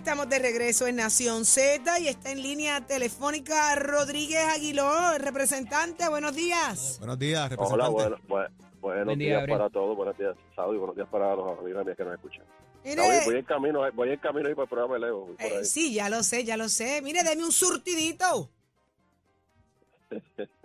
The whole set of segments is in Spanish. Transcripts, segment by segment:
estamos de regreso en Nación Z y está en línea telefónica Rodríguez Aguiló, representante. Buenos días. Buenos días, Hola, representante. bueno, buen- buenos Buen día, días Gabriel. para todos, buenos días, Saudi, buenos días para los amigos que nos escuchan. Mire, Saudi, voy en camino, voy en camino ahí para el programa de Leo. eh, sí, ya lo sé, ya lo sé. Mire, deme un surtidito.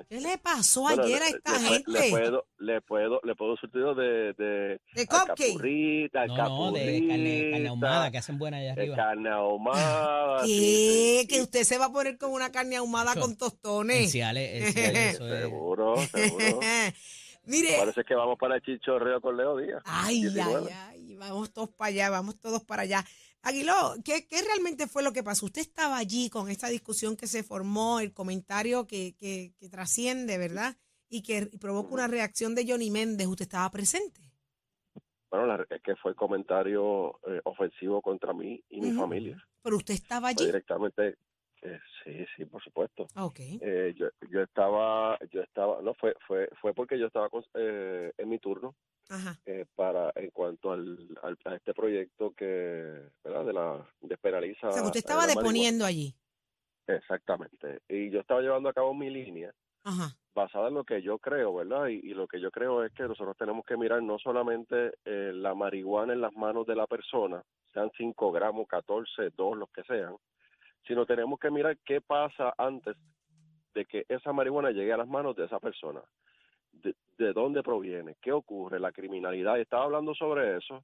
¿Qué le pasó Bueno, ayer a esta le, gente? Le puedo, le puedo, le puedo surtido de, de, De alcapurrita, No, no, de carne, carne ahumada que hacen buena allá de arriba. carne ahumada. sí, ¿Qué? sí, Que usted se va a poner con una carne ahumada Eso. con tostones. En Ciales, en Ciales, eso es. Seguro, seguro. Mire, Parece que vamos para el chichorreo con Leo Díaz. Ay, 19. ay, ay, vamos todos para allá, vamos todos para allá. Aguiló, ¿qué, qué realmente fue lo que pasó? Usted estaba allí con esta discusión que se formó, el comentario que, que, que trasciende, ¿verdad? Y que provoca una reacción de Johnny Méndez. ¿Usted estaba presente? Bueno, la- es que fue comentario eh, ofensivo contra mí y mi familia. Pero usted estaba Fue allí. directamente, eh, sí, sí, por supuesto. Ok. Eh, yo, yo estaba, yo estaba, no fue, fue, fue porque yo estaba con- eh, en mi turno Ajá. eh, para, en cuanto al, al- a este proyecto que, ¿verdad? De la despenaliza. O sea, usted estaba deponiendo allí. Exactamente. Y yo estaba llevando a cabo mi línea Ajá. basada en lo que yo creo, ¿verdad? Y, y lo que yo creo es que nosotros tenemos que mirar no solamente eh, la marihuana en las manos de la persona, sean 5 gramos, 14, 2, los que sean, sino tenemos que mirar qué pasa antes de que esa marihuana llegue a las manos de esa persona. De, de dónde proviene, qué ocurre, la criminalidad. Estaba hablando sobre eso.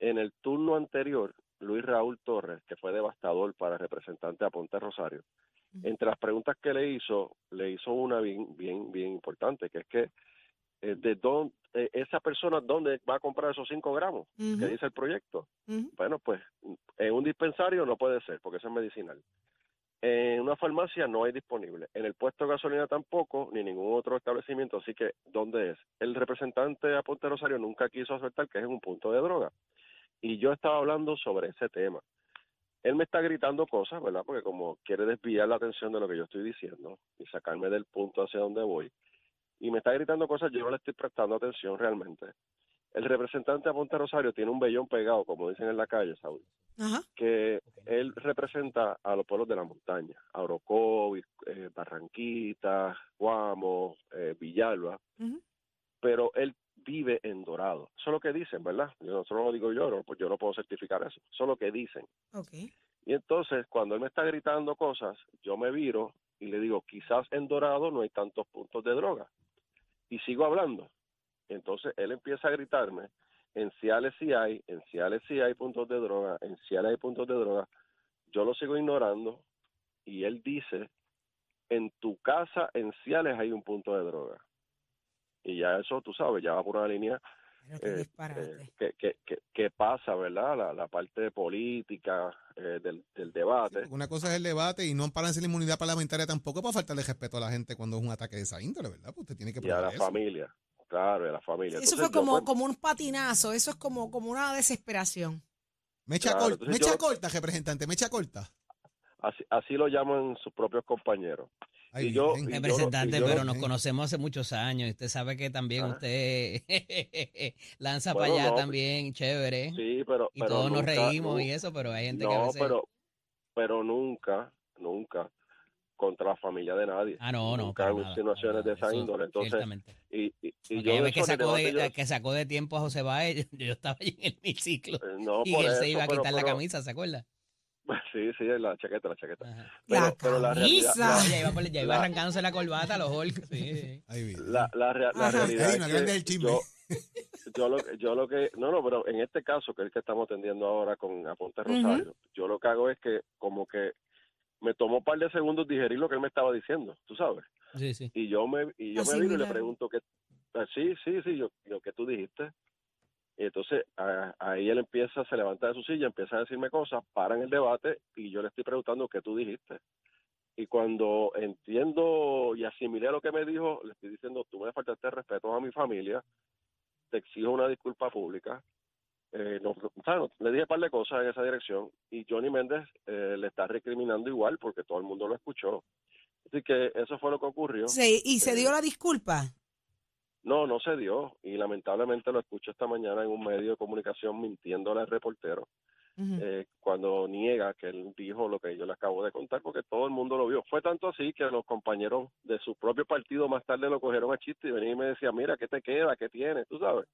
En el turno anterior, Luis Raúl Torres, que fue devastador para el representante a Ponte Rosario, entre las preguntas que le hizo, le hizo una bien, bien, bien importante, que es que eh, de dónde, eh, esa persona dónde va a comprar esos 5 gramos Ujú. que dice el proyecto. Bueno, pues en un dispensario no puede ser, porque eso es medicinal. En una farmacia no hay disponible. En el puesto de gasolina tampoco, ni ningún otro establecimiento. Así que, ¿dónde es? El representante a Ponte Rosario nunca quiso aceptar que es un punto de droga. Y yo estaba hablando sobre ese tema. Él me está gritando cosas, ¿verdad? Porque como quiere desviar la atención de lo que yo estoy diciendo y sacarme del punto hacia donde voy. Y me está gritando cosas, yo no le estoy prestando atención realmente. El representante a Ponte Rosario tiene un vellón pegado, como dicen en la calle, Saúl Ajá. que él representa a los pueblos de la montaña, a Orocovis, eh, Barranquita, Guamo, eh, Villalba, pero él vive en Dorado. Eso es lo que dicen, ¿verdad? Yo no, lo digo yo, no, pues yo no puedo certificar eso. Eso es lo que dicen. Ok. Y entonces, cuando él me está gritando cosas, yo me viro y le digo, quizás en Dorado no hay tantos puntos de droga. Y sigo hablando. Entonces, él empieza a gritarme, en Ciales sí hay, en Ciales sí hay puntos de droga, en Ciales hay puntos de droga. Yo lo sigo ignorando y él dice, en tu casa en Ciales hay un punto de droga. Y ya eso, tú sabes, ya va por una línea eh, eh, que, que, que, que pasa, ¿verdad? La, la parte política eh, del, del debate. Una cosa es el debate y no para hacer la inmunidad parlamentaria tampoco para faltarle respeto a la gente cuando es un ataque de esa índole, ¿verdad? Pues usted tiene que y a la eso. familia, claro, y a la familia. Eso Entonces, fue yo, como, pues, como un patinazo, eso es como, como una desesperación. Mecha Claro, corta, mecha yo- corta, representante, mecha corta. así, así lo llaman sus propios compañeros. Ay, Y yo- y yo- Representante, y yo- pero nos conocemos hace muchos años. y Usted sabe que también Ajá. usted lanza Bueno, para allá no, también, chévere. Sí, pero, y pero todos nos reímos y eso, pero hay gente que a No, veces... pero, pero nunca, nunca contra la familia de nadie. Ah, no, no. Nunca hago nada, insinuaciones para de nada, esa eso, índole. Entonces, y, y, y yo que sacó, de, yo- que sacó de tiempo a José Baez, yo estaba allí en el hemiciclo eh, no, y él eso, se iba a pero- quitar la pero- camisa, ¿se acuerda? Sí, sí, la chaqueta, la chaqueta. Pero- la pero la realidad- camisa. la- Ya iba, por- ya iba La- arrancándose la corbata, los Hulk. Sí, sí. Bien. La, la, rea- la Ajá. realidad es no que grande el chisme. yo, yo, lo, que- yo lo que, no, no, pero en este caso, que es el que estamos atendiendo ahora con Aponte. Rosario, yo lo que hago es que como que me tomó un par de segundos digerir lo que él me estaba diciendo, tú sabes. Sí, sí. Y yo me, y yo me vino y le pregunto que, ah, sí, sí, sí, yo, lo que tú dijiste. Y entonces a- ahí él empieza, se levanta de su silla, empieza a decirme cosas, paran el debate y yo le estoy preguntando qué tú dijiste. Y cuando entiendo y asimilé lo que me dijo, le estoy diciendo, tú me faltaste respeto a mi familia, te exijo una disculpa pública. Eh, no, o sea, no, le dije un par de cosas en esa dirección y Johnny Méndez eh, le está recriminando igual porque todo el mundo lo escuchó. Así que eso fue lo que ocurrió. Sí, y se Eh, dio la disculpa. No, no se dio y lamentablemente lo escuché esta mañana en un medio de comunicación mintiéndole al reportero. Eh, cuando niega que él dijo lo que yo le acabo de contar, porque todo el mundo lo vio. Fue tanto así que los compañeros de su propio partido más tarde lo cogieron a chiste y venía y me decía, mira, ¿qué te queda? ¿Qué tienes? Tú sabes,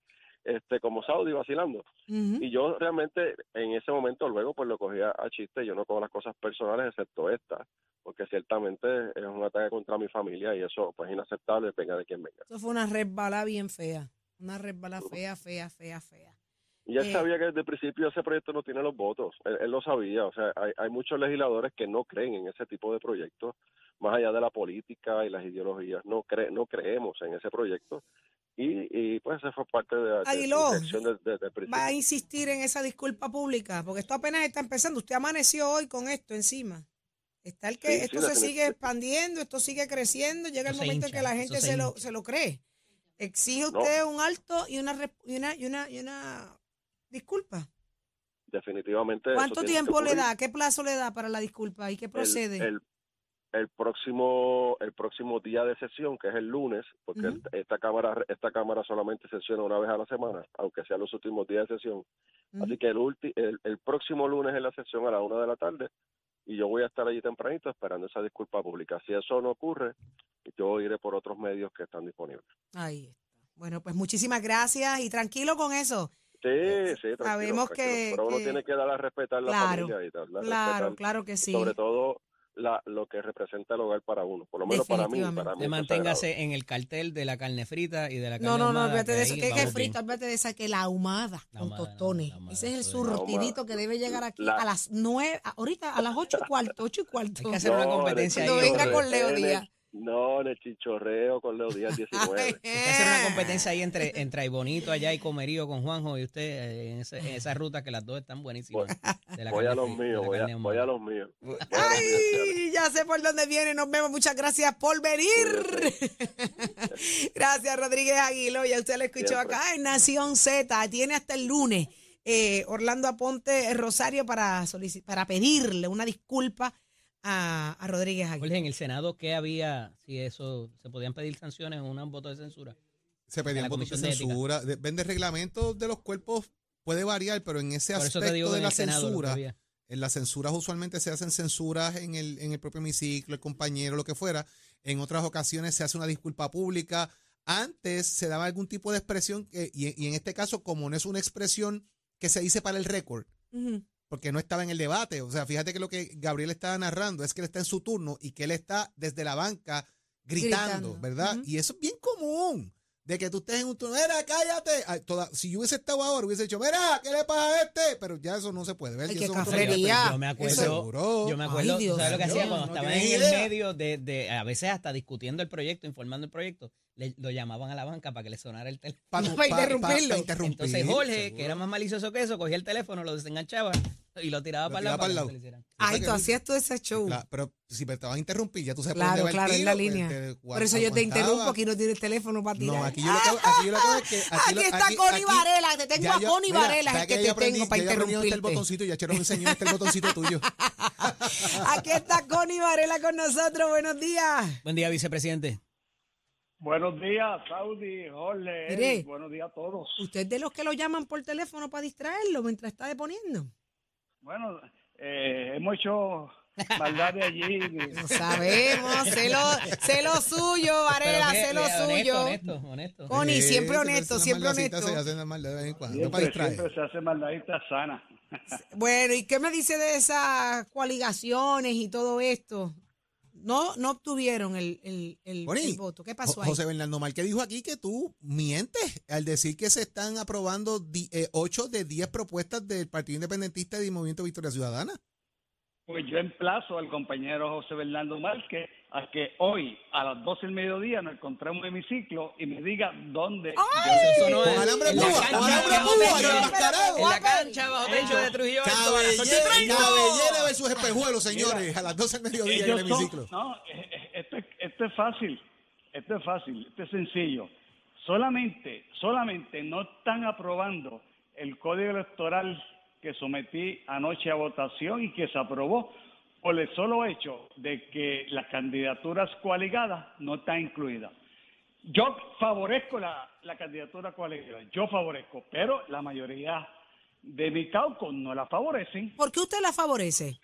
este como Saudi vacilando. Y yo realmente en ese momento luego pues lo cogía a chiste, yo no cojo las cosas personales excepto esta, porque ciertamente es un ataque contra mi familia y eso pues inaceptable, venga de quien venga. Eso fue una resbala bien fea. Una resbala fea, fea, fea, fea. Y él Eh, sabía que desde el principio ese proyecto no tiene los votos, él, él lo sabía, o sea, hay, hay muchos legisladores que no creen en ese tipo de proyectos, más allá de la política y las ideologías, no cre no creemos en ese proyecto y, y pues esa fue parte de, de, de Aguiló, desde el principio. Va a insistir en esa disculpa pública, porque esto apenas está empezando. Usted amaneció hoy con esto encima. Está el que Sí, sí, esto se sigue expandiendo, esto sigue creciendo, llega el Eso momento en que la eso gente se se lo, se lo cree. Exige No. usted un alto y una, y una, y una, y una disculpa. Definitivamente. eso ¿Cuánto tiempo le da? ¿Qué plazo le da para la disculpa? ¿Y qué procede? El, el, el próximo el próximo día de sesión, que es el lunes, porque el- esta cámara esta cámara solamente sesiona una vez a la semana, aunque sean los últimos días de sesión. Así que el, ulti- el, el próximo lunes es la sesión a la una de la tarde y yo voy a estar allí tempranito esperando esa disculpa pública. Si eso no ocurre, yo iré por otros medios que están disponibles. Ahí está. Bueno, pues muchísimas gracias y tranquilo con eso. Sí, sí, tranquilo, Sabemos tranquilo. que- Pero uno que- tiene que dar a respetar la Claro, familia y a Claro, respetar claro que sí. sobre todo la, lo que representa el hogar para uno, por lo menos para mí. Para mí manténgase en el cartel de la carne frita y de la carne No, no, no, ahumada, olvídate que de eso. ahí ¿Qué es vamos bien. frito? Olvídate de esa, que la ahumada La con ahumada, tostones. ahumada, Ese es el surtidito que debe llegar aquí La- a las nueve, ahorita a las ocho y cuarto, ocho y cuarto. Hay que hacer una No, competencia ahí. venga con Leo Díaz. No, en el chichorreo con Leo Díaz 19. Ay, Hay que hacer una competencia ahí entre, entre Bonito allá y Comerío con Juanjo y usted eh, en, ese- en esa ruta que las dos están buenísimas. de la voy a los míos, voy a, voy los míos. Voy Ay, ya sé por dónde viene. Nos vemos. Muchas gracias por venir. gracias, Rodríguez Aguilo. Ya usted lo escuchó Siempre. acá en Nación Z. Tiene hasta el lunes eh, Orlando Aponte Rosario para, para pedirle una disculpa a, a Rodríguez Aguilo. Jorge, en el Senado, ¿qué había? Si eso, ¿se podían pedir sanciones o un voto de censura? Se pedían votos de censura. De- Vende reglamentos de los cuerpos puede variar, pero en ese Por aspecto digo de la Senado censura, en las censuras usualmente se hacen censuras en el, en el propio hemiciclo, el compañero, lo que fuera. En otras ocasiones se hace una disculpa pública. Antes se daba algún tipo de expresión, que- y, y en este caso, como no es una expresión que se dice para el récord. Porque no estaba en el debate. O sea, fíjate que lo que Gabriel estaba narrando es que él está en su turno y que él está desde la banca gritando, Gritando. ¿verdad? Y eso es bien común. De que tú estés en un turno, mira, cállate. Ay, toda- si yo hubiese estado ahora, hubiese dicho, mira, ¿qué le pasa a este? Pero ya eso no se puede ver. Ay, y qué eso es otro cafrería. Yo me acuerdo, yo me acuerdo, Ay, ¿tú ¿sabes lo que Dios hacía cuando no estaba en el medio de, de, a veces hasta discutiendo el proyecto, informando el proyecto, le, lo llamaban a la banca para que le sonara el teléfono. Pa- Para pa- pa- interrumpirlo. pa interrumpir, Entonces Jorge, seguro. que era más malicioso que eso, cogía el teléfono, lo desenganchaba y lo tiraba Lo para el tiraba lado. para el lado. Ay, que tú hacías todo ese show. Claro, pero si me te vas a interrumpir, ya tú sabes Claro, por dónde va claro, el en la tiro, línea. pues, te- Por eso yo te interrumpo, aquí no tienes teléfono para tirar. No, aquí yo lo que aquí yo lo que hago es que. Aquí, lo- está Connie aquí- Varela, te tengo a Connie mira, Varela, es ¿sabes el que te aprendí- tengo para ya está el botoncito, ya Chero me enseñó este el botoncito tuyo. Aquí está Connie Varela con nosotros. Buenos días. Buen día, vicepresidente. Buenos días, Saudi, Jorge, buenos días a todos. ¿Usted es de los que lo llaman por teléfono para distraerlo mientras está deponiendo? Bueno, eh, hemos hecho maldad de allí. Lo sabemos, sé lo, sé lo suyo, Varela, sé lo honesto, suyo. Honesto, honesto. Connie, Eh, siempre honesto, siempre honesto. Se hace una maldad de vez en cuando, no para Siempre, distraer. siempre se hace maldadita sana. Bueno, ¿y qué me dice de esas coaligaciones y todo esto? No, no obtuvieron el, el, el- voto. ¿Qué pasó ahí? José Bernardo Mal que dijo aquí que tú mientes al decir que se están aprobando 8 de 10 propuestas del Partido Independentista y del Movimiento Victoria Ciudadana. Pues yo emplazo al compañero José Bernardo Márquez a que hoy a las 12 del mediodía nos encontremos en hemiciclo y me diga dónde. Eso Con en- alambre púa, alambre bajo púa. En la cancha, bajo techo de Trujillo Alto, a las ocho y Cabellera, versus Espejuelo, señores, a las 12 del mediodía en el son- hemiciclo. no, eh, eh, esto, es- esto es fácil, esto es fácil, esto es sencillo. Solamente, solamente no están aprobando el código electoral que sometí anoche a votación y que se aprobó por el solo hecho de que las candidaturas coaligadas no están incluidas. Yo favorezco la, la candidatura coaligada, yo favorezco, pero la mayoría de mi cauco no la favorecen, ¿Por qué usted la favorece?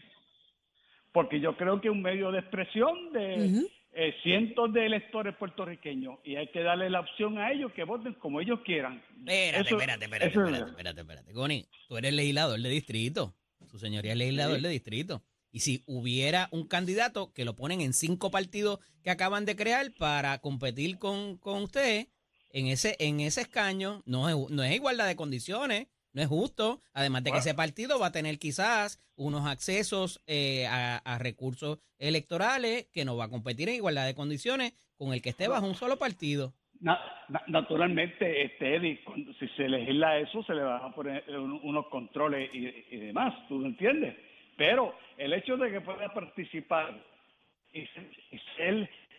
porque yo creo que es un medio de expresión de Ujú. eh, cientos de electores puertorriqueños y hay que darle la opción a ellos que voten como ellos quieran. Espérate, Eso- espérate, espérate, eso es espérate, verdad. espérate, espérate. Goni, tú eres legislador de distrito. Su señoría es legislador Sí. de distrito. Y si hubiera un candidato que lo ponen en cinco partidos que acaban de crear para competir con, con usted en ese, en ese escaño, no es, no es igualdad de condiciones, no es justo. Además de que ese partido va a tener quizás unos accesos eh, a, a recursos electorales que no va a competir en igualdad de condiciones con el que esté bajo un solo partido. Na- na- naturalmente, este Eddie, si se legisla eso, se le van a poner un- unos controles y, y demás, ¿tú lo entiendes? Pero el hecho de que pueda participar y, ser-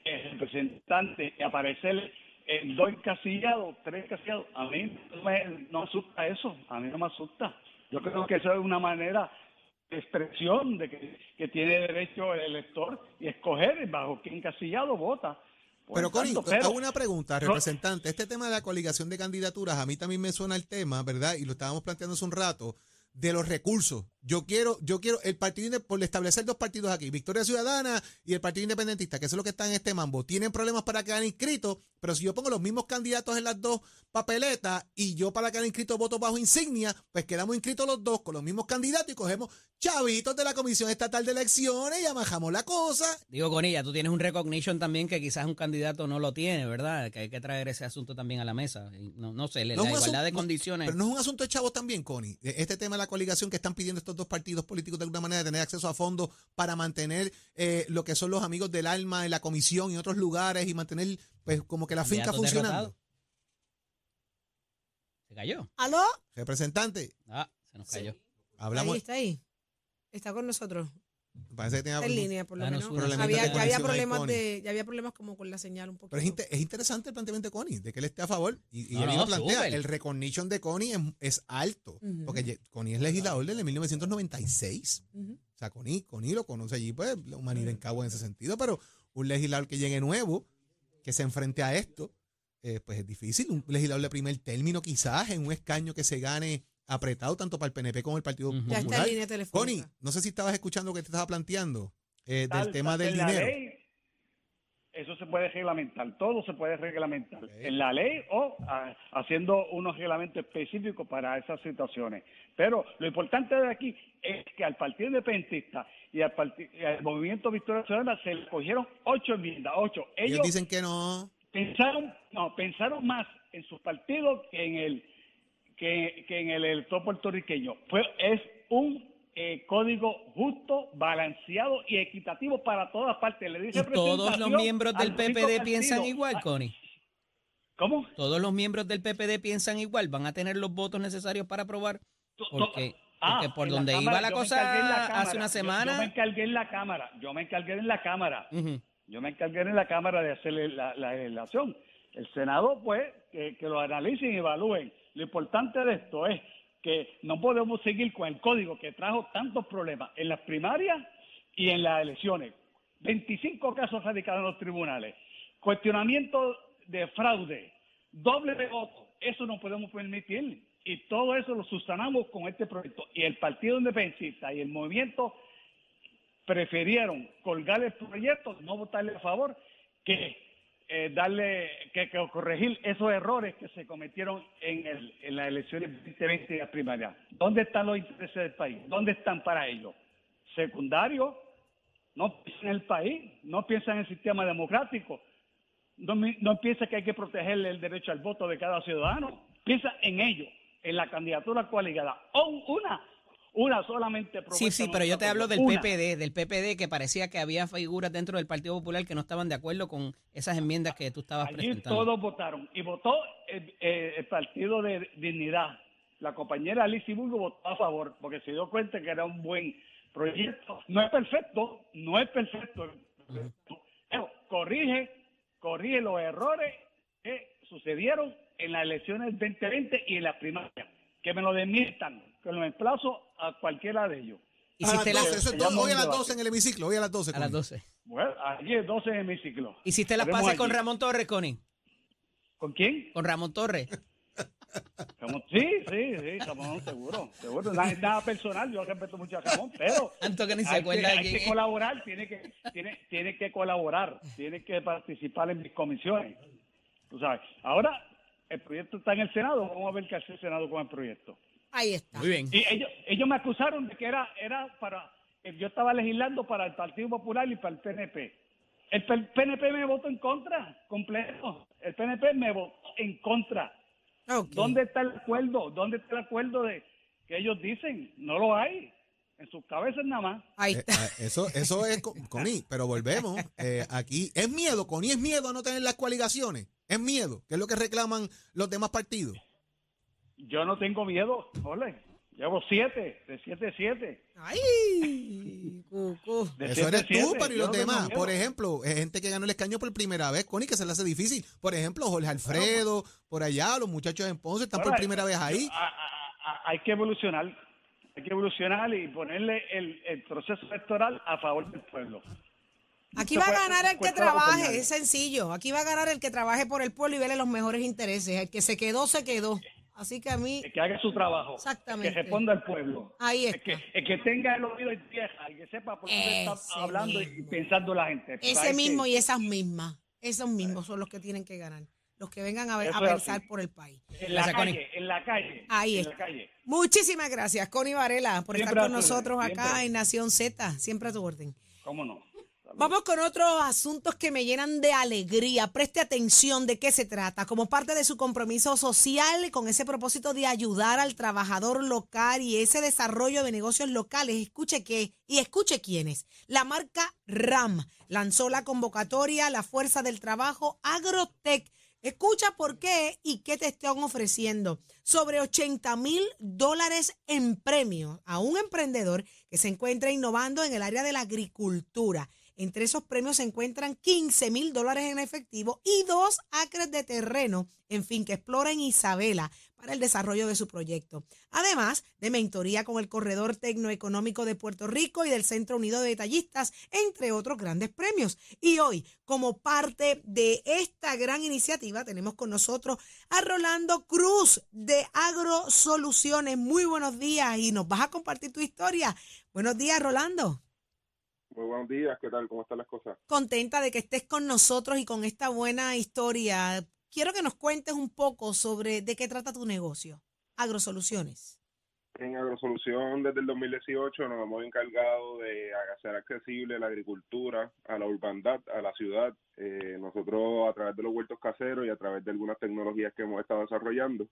el representante y aparecer en dos encasillados, tres encasillados, a mí no me no asusta eso, a mí no me asusta. Yo creo que eso es una manera de expresión de que, que tiene derecho el elector y escoger bajo qué encasillado vota. Pero, pero- hago una pregunta, representante. Este tema de la coligación de candidaturas, a mí también me suena el tema, ¿verdad? Y lo estábamos planteando hace un rato, de los recursos. Yo quiero, yo quiero el partido, por establecer dos partidos aquí, Victoria Ciudadana y el Partido Independentista, que eso es lo que está en este mambo. Tienen problemas para quedar inscritos, pero si yo pongo los mismos candidatos en las dos papeletas y yo para quedar inscrito voto bajo insignia, pues quedamos inscritos los dos con los mismos candidatos y cogemos chavitos de la Comisión Estatal de Elecciones y amajamos la cosa. Digo, Conilla, tú tienes un recognition también que quizás un candidato no lo tiene, ¿verdad? Que hay que traer ese asunto también a la mesa. No, no sé, No la igualdad asunto- de condiciones. Pero no es un asunto de chavos también, Connie. E- Este tema de la coligación que están pidiendo estos dos partidos políticos de alguna manera de tener acceso a fondos para mantener eh, lo que son los amigos del alma en la comisión y otros lugares y mantener pues como que la finca funcionando. Se cayó. ¿Aló? Representante, Ah, se nos cayó. hablamos. Ahí está ahí. Está con nosotros. Parece que tenía Está en línea, por lo Danos menos. Había, ya había problemas de, ya había problemas como con la señal un poquito. Pero es, inte- es interesante el planteamiento de Connie, de que él esté a favor. Y, y No, él no, lo plantea, súper. el recognition de Connie es, es alto. Porque Connie es legislador desde 1996. Ujú. O sea, Connie, Connie lo conoce allí, pues, la humanidad en cabo en ese sentido, pero un legislador que llegue nuevo, que se enfrente a esto, eh, pues es difícil. Un legislador de primer término, quizás, en un escaño que se gane apretado tanto para el PNP como el Partido. Ya está Popular. en línea telefónica. Connie, no sé si estabas escuchando lo que te estaba planteando eh, del Tal- tema tal- del en la dinero. ley, eso se puede reglamentar, todo se puede reglamentar en la ley o ah, haciendo unos reglamentos específicos para esas situaciones. Pero lo importante de aquí es que al Partido Independentista y al, y al Movimiento Victoria Ciudadana se le cogieron ocho enmiendas, ocho. Ellos Ellos dicen que no. pensaron, no, pensaron más en sus partidos que en el que, que en el elector puertorriqueño. Fue, es un eh, código justo, balanceado y equitativo para todas partes. Le dice ¿Y todos los miembros del a PPD piensan igual, Ah, Connie? ¿Cómo? ¿Todos los miembros del PPD piensan igual? ¿Van a tener los votos necesarios para aprobar? Porque, Ah, porque por la donde Cámara, iba la cosa Cámara. hace una semana... Yo, me encargué en la Cámara. Yo me encargué en la Cámara. Yo me encargué en la Cámara de hacer la, la legislación. El Senado, pues, que, que lo analicen y evalúen. Lo importante de esto es que no podemos seguir con el código que trajo tantos problemas en las primarias y en las elecciones. 25 casos radicados en los tribunales. Cuestionamiento de fraude. Doble de voto. Eso no podemos permitir. Y todo eso lo sustanamos con este proyecto. Y el Partido Independentista y el movimiento prefirieron colgar el proyecto, no votarle a favor, que eh, darle, que, que corregir esos errores que se cometieron en, el, en las elecciones 2020 y las primarias. ¿Dónde están los intereses del país? ¿Dónde están para ellos? Secundario, no piensan en el país, no piensan en el sistema democrático, no, no piensa que hay que protegerle el derecho al voto de cada ciudadano, piensa en ellos, en la candidatura coaligada, o una, una solamente Sí, propuesta sí, no pero yo te hablo del una. PPD, del PPD que parecía que había figuras dentro del Partido Popular que no estaban de acuerdo con esas enmiendas que tú estabas Allí presentando. todos votaron y votó el, el Partido de Dignidad. La compañera Alicia Burgo votó a favor porque se dio cuenta que era un buen proyecto. No es perfecto, no es perfecto, pero corrige, corrige los errores que sucedieron en las elecciones 2020 y en las primarias. Que me lo desmientan, que lo emplazo a cualquiera de ellos. A las Hiciste, la- 12, eso es se do- llama hoy a las debate. 12 en el hemiciclo, hoy a las 12. a las Connie. 12. Bueno, allí es 12 en mi ciclo. ¿Hiciste las pases con. Ramón Torres, Connie? ¿Con quién? Con Ramón Torres. Como- sí, sí, sí, Ramón, seguro, seguro. Nada, nada personal, yo respeto mucho a Ramón, pero Tanto que ni se hay, acuerda que, de hay que colaborar, tiene que, tiene, tiene que colaborar, tiene que participar en mis comisiones. Tú sabes. Ahora, el proyecto está en el Senado, vamos a ver qué hace el Senado con el proyecto. Ahí está. Muy bien. Y ellos, ellos me acusaron de que era, era para, que yo estaba legislando para el Partido Popular y para el PNP. El PNP me votó en contra, completo. El PNP me votó en contra. ¿Dónde está el acuerdo? ¿Dónde está el acuerdo de que ellos dicen? No lo hay. En sus cabezas nada más. Ahí Eh, está. ah, eso, eso es, co- Connie, pero volvemos. eh, aquí es miedo, Connie, es miedo a no tener las coaligaciones. Es miedo, que es lo que reclaman los demás partidos. Yo no tengo miedo, ole. Llevo siete, de siete a siete. Ay, cucú. De Eso siete eres tú, siete. pero y los no demás. Por ejemplo, eh, gente que ganó el escaño por primera vez, Connie, que se le hace difícil. Por ejemplo, Jorge Alfredo, por allá, los muchachos en Ponce están por primera vez ahí. a- a- a- hay que evolucionar. Hay que evolucionar y ponerle el, el proceso electoral a favor del pueblo. Aquí va a ganar el que trabaje, es sencillo. Aquí va a ganar el que trabaje por el pueblo y vele los mejores intereses. El que se quedó, se quedó. Así que a mí, El que haga su trabajo. Exactamente. El que responda al pueblo. Ahí El que, el que tenga el oído en tierra, el que sepa por dónde está hablando y pensando la gente. ese ¿Sabes mismo qué? y esas mismas, esos mismos son los que tienen que ganar. Los que vengan a, ver- a es así. por el país. En la Gracias, Connie. calle, en la calle. Ahí en está. la calle. Muchísimas gracias, Connie Varela, por Siempre estar con orden, nosotros acá siempre. en Nación Z. Siempre a tu orden. ¿Cómo no? Vamos con otros asuntos que me llenan de alegría. Preste atención de qué se trata. Como parte de su compromiso social, con ese propósito de ayudar al trabajador local y ese desarrollo de negocios locales, escuche qué y escuche quiénes. La marca RAM lanzó la convocatoria La Fuerza del Trabajo Agrotech. Escucha por qué y qué te están ofreciendo. Sobre 80 mil dólares en premios a un emprendedor que se encuentra innovando en el área de la agricultura. Entre esos premios se encuentran 15 mil dólares en efectivo y dos acres de terreno, en fin, que explora en Isabela para el desarrollo de su proyecto. Además de mentoría con el Corredor Tecnoeconómico de Puerto Rico y del Centro Unido de Detallistas, entre otros grandes premios. Y hoy, como parte de esta gran iniciativa, tenemos con nosotros a Rolando Cruz de AgroSoluciones. Muy buenos días y nos vas a compartir tu historia. Buenos días, Rolando. Muy buenos días, ¿qué tal? ¿Cómo están las cosas? contenta de que estés con nosotros y con esta buena historia. Quiero que nos cuentes un poco sobre de qué trata tu negocio, Agrosoluciones. En Agrosolución desde el 2018 nos hemos encargado de hacer accesible la agricultura a la urbanidad, a la ciudad. Eh, nosotros a través de los huertos caseros y a través de algunas tecnologías que hemos estado desarrollando,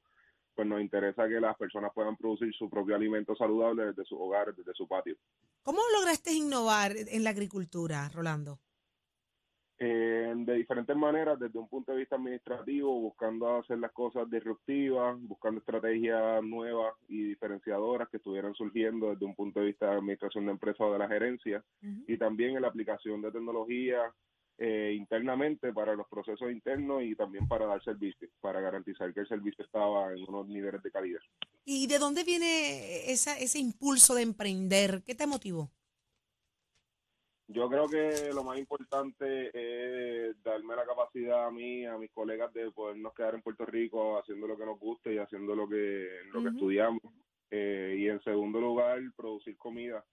pues nos interesa que las personas puedan producir su propio alimento saludable desde sus hogares, desde su patio. ¿Cómo lograste innovar en la agricultura, Rolando? Eh, de diferentes maneras, desde un punto de vista administrativo, buscando hacer las cosas disruptivas, buscando estrategias nuevas y diferenciadoras que estuvieran surgiendo desde un punto de vista de administración de empresas o de la gerencia, y también en la aplicación de tecnología eh, internamente para los procesos internos y también para dar servicio, para garantizar que el servicio estaba en unos niveles de calidad. ¿Y de dónde viene esa, ese impulso de emprender? ¿Qué te motivó? Yo creo que lo más importante es darme la capacidad a mí, a mis colegas, de podernos quedar en Puerto Rico haciendo lo que nos guste y haciendo lo que, lo que estudiamos. Eh, y en segundo lugar, producir comida.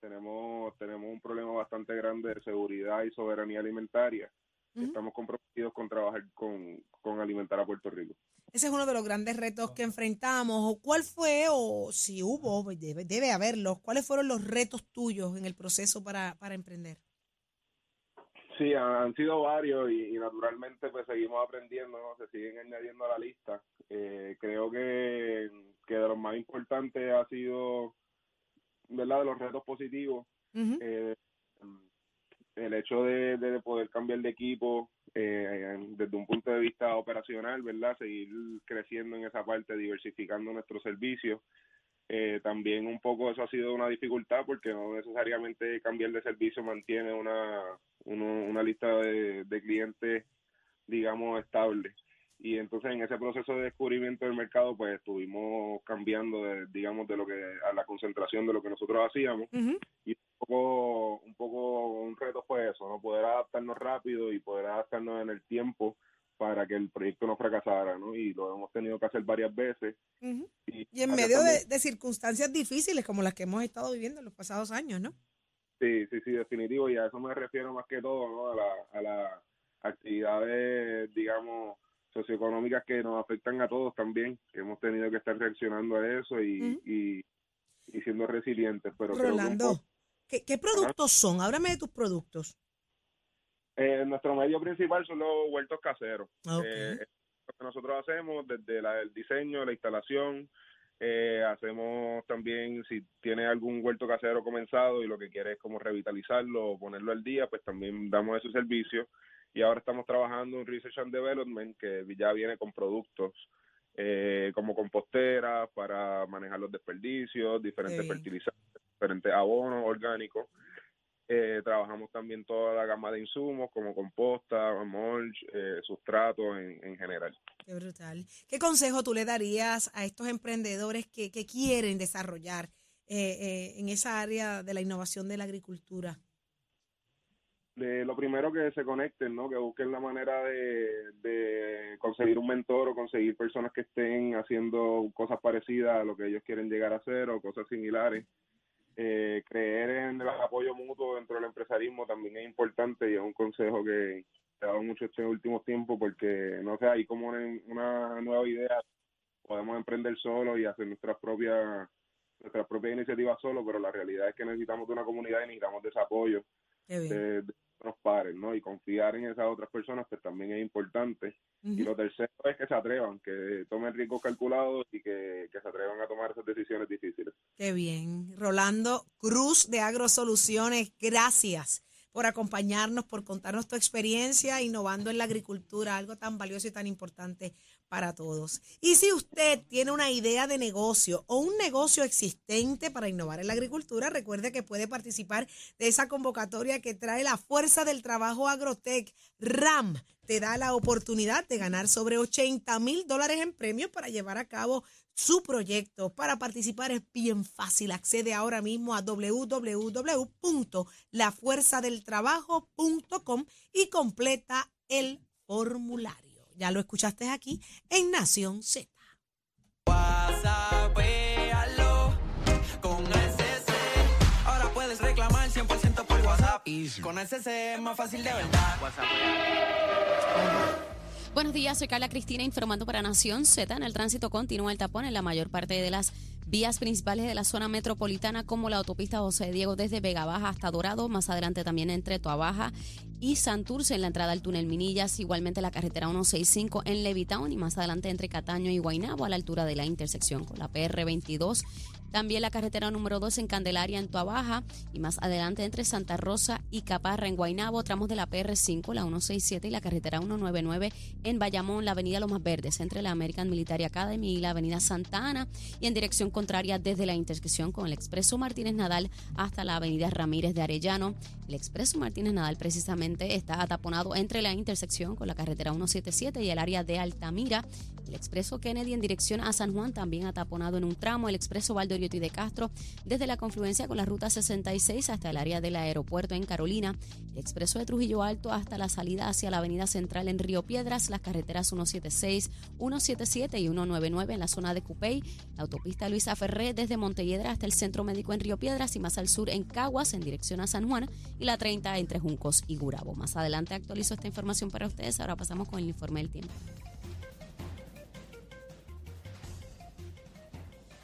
Tenemos, tenemos un problema bastante grande de seguridad y soberanía alimentaria. Ujú. Estamos comprometidos con trabajar con, con alimentar a Puerto Rico. Ese es uno de los grandes retos que enfrentamos. ¿O ¿Cuál fue, o si hubo, debe, debe haberlos, cuáles fueron los retos tuyos en el proceso para, para emprender? Sí, han, sido varios y, y naturalmente pues seguimos aprendiendo, ¿no? se siguen añadiendo a la lista. Eh, creo que, que de los más importantes ha sido, ¿verdad?, de los retos positivos, eh, el hecho de, de poder cambiar de equipo eh, desde un punto de vista operacional, ¿verdad? Seguir creciendo en esa parte, diversificando nuestros servicios. Eh, también un poco eso ha sido una dificultad porque no necesariamente cambiar de servicio mantiene una, uno- una lista de, de clientes, digamos, estable. Y entonces en ese proceso de descubrimiento del mercado, pues estuvimos cambiando, de, digamos, de lo que a la concentración de lo que nosotros hacíamos y poco, un poco un reto fue eso, no poder adaptarnos rápido y poder adaptarnos en el tiempo para que el proyecto no fracasara, ¿no? Y lo hemos tenido que hacer varias veces. Y, Y en medio de, de circunstancias difíciles como las que hemos estado viviendo en los pasados años, ¿no? Sí, sí, sí, definitivo, y a eso me refiero más que todo, ¿no? A, la, a las actividades, digamos, socioeconómicas que nos afectan a todos también, hemos tenido que estar reaccionando a eso y, y, y siendo resilientes. Pero creo que ¿qué, qué productos son? Háblame de tus productos. eh, nuestro medio principal son los huertos caseros. Eh, lo que nosotros hacemos desde la- el diseño, la instalación, eh, hacemos también, si tiene algún huerto casero comenzado y lo que quiere es como revitalizarlo o ponerlo al día, pues también damos ese servicio. Y ahora estamos trabajando en Research and Development, que ya viene con productos eh, como composteras para manejar los desperdicios, diferentes fertilizantes, diferentes abonos orgánicos. Eh, trabajamos también toda la gama de insumos como composta, mulch, eh, sustratos en, en general. Qué brutal. ¿Qué consejo tú le darías a estos emprendedores que, que quieren desarrollar eh, eh, en esa área de la innovación de la agricultura? De lo primero que se conecten, ¿no? Que busquen la manera de, de conseguir un mentor o conseguir personas que estén haciendo cosas parecidas a lo que ellos quieren llegar a hacer o cosas similares. Eh, creer en el apoyo mutuo dentro del empresarismo también es importante y es un consejo que he dado mucho este último tiempo porque, no sé, hay como una, una nueva idea, podemos emprender solo y hacer nuestras propias nuestras propias iniciativas solo, pero la realidad es que necesitamos de una comunidad y necesitamos de ese apoyo de otros pares, ¿no? Y confiar en esas otras personas, pues también es importante. Y lo tercero es que se atrevan, que tomen riesgos calculados y que, que se atrevan a tomar esas decisiones difíciles. Qué bien. Rolando Cruz de AgroSoluciones, gracias por acompañarnos, por contarnos tu experiencia innovando en la agricultura, algo tan valioso y tan importante para todos. Y si usted tiene una idea de negocio o un negocio existente para innovar en la agricultura, recuerde que puede participar de esa convocatoria que trae la Fuerza del Trabajo Agrotech RAM. Te da la oportunidad de ganar sobre 80 mil dólares en premios para llevar a cabo su proyecto. Para participar es bien fácil. Accede ahora mismo a www.lafuerzadeltrabajo.com y completa el formulario. Ya lo escuchaste aquí en Nación Z. Con SC. Ahora puedes reclamar 100% por WhatsApp. Con SC es más fácil de verdad. Buenos días, soy Carla Cristina informando para Nación Z. En el tránsito continúa el tapón en la mayor parte de las vías principales de la zona metropolitana, como la autopista José Diego desde Vega Baja hasta Dorado, más adelante también entre Toabaja y Santurce en la entrada al túnel Minillas, igualmente la carretera 165 en Levitown y más adelante entre Cataño y Guaynabo a la altura de la intersección con la PR22. También la carretera número 2 en Candelaria, en Toabaja, y más adelante entre Santa Rosa y Caparra, en Guaynabo, tramos de la PR5, la 167 y la carretera 199 en Bayamón, la avenida Lomas Verdes, entre la American Military Academy y la avenida Santa Ana, y en dirección contraria desde la intersección con el expreso Martínez Nadal hasta la avenida Ramírez de Arellano. El expreso Martínez Nadal precisamente está ataponado entre la intersección con la carretera 177 y el área de Altamira. El expreso Kennedy en dirección a San Juan también ataponado en un tramo. El expreso Valdoriotti de Castro desde la confluencia con la ruta 66 hasta el área del aeropuerto en Carolina. El expreso de Trujillo Alto hasta la salida hacia la avenida central en Río Piedras. Las carreteras 176, 177 y 199 en la zona de Cupey. La autopista Luisa desde Montelledra hasta el centro médico en Río Piedras y más al sur en Caguas en dirección a San Juan. Y la 30 entre Juncos y Gurabo. Más adelante actualizo esta información para ustedes. Ahora pasamos con el informe del tiempo.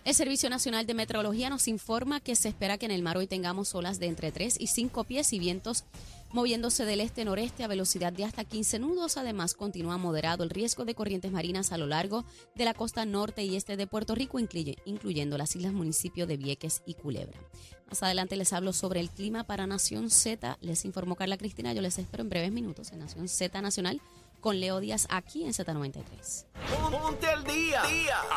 El Servicio Nacional de Meteorología nos informa que se espera que en el mar hoy tengamos olas de entre 3 y 5 pies y vientos moviéndose del este-noreste a velocidad de hasta 15 nudos. Además, continúa moderado el riesgo de corrientes marinas a lo largo de la costa norte y este de Puerto Rico, incluye- incluyendo las islas municipios de Vieques y Culebra. Más adelante les hablo sobre el clima para Nación Z. Les informó Carla Cristina. Yo les espero en breves minutos en Nación Z Nacional con Leo Díaz aquí en Z93. Ponte al día.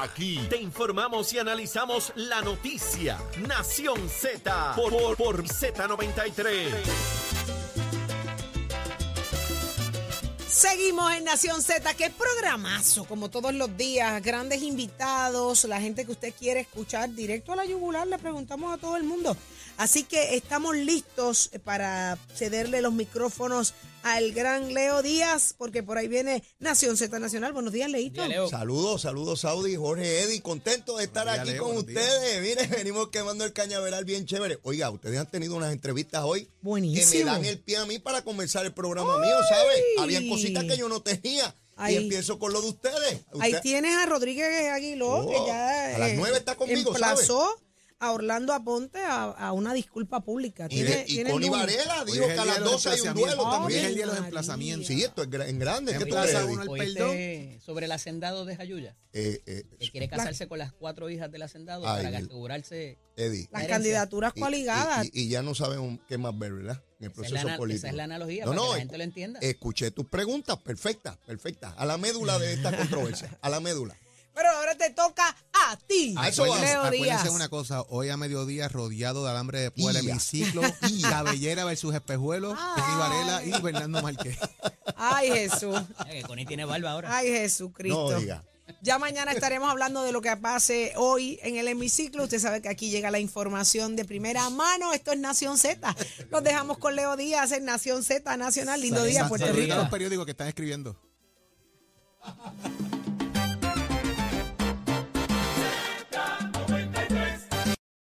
Aquí te informamos y analizamos la noticia. Nación Z por, por, por Z93. Seguimos en Nación Z, qué programazo, como todos los días, grandes invitados, la gente que usted quiere escuchar directo a la yugular, le preguntamos a todo el mundo. Así que estamos listos para cederle los micrófonos al gran Leo Díaz, porque por ahí viene Nación Z Nacional. Buenos días, Leito. Leo. Saludos, saludos, Saudi, Jorge Eddy, contento de estar aquí Leo, con ustedes. Miren, venimos quemando el cañaveral bien chévere. Oiga, ustedes han tenido unas entrevistas hoy que Buenísimo. me dan el pie a mí para comenzar el programa mío, ¿sabes? Habían cositas que yo no tenía. Y empiezo con lo de ustedes. Ahí tienes a Rodríguez Aguiló, Oh, que ya eh, a las nueve está conmigo, emplazó a Orlando Aponte a, a una disculpa pública. y, de- y Connie. Varela dijo es que a las de los 12 hay un duelo es también. el día de los emplazamientos. Sí, esto es en grande. ¿Qué crees, uno al perdón. ¿Oíste sobre el hacendado de Jayuya? Eh, eh, Que quiere casarse con las cuatro hijas del hacendado Ay, para asegurarse. Eddie. Las candidaturas coaligadas. Y, y- y ya no sabemos qué más ver, ¿verdad? En el Esa es, proceso la, ana- político. esa es la analogía, No, para no, que la gente lo entienda. Escuché tus preguntas, perfecta, perfecta. A la médula de esta controversia, a la médula. Pero ahora te toca a ti, A eso Acuérdense una cosa, hoy a mediodía rodeado de alambre de púa, el Ia. hemiciclo, Cabellera versus Espejuelos, Tony Varela y Fernando Márquez. Ay, Jesús. Eh, que Connie tiene barba ahora. Ay, Jesucristo. No diga. Ya mañana estaremos hablando de lo que pase hoy en el hemiciclo. Usted sabe que aquí llega la información de primera mano. Esto es Nación Z. Nos dejamos con Leo Díaz en Nación Z Nacional. Lindo día, Puerto Rico. los periódicos que están escribiendo.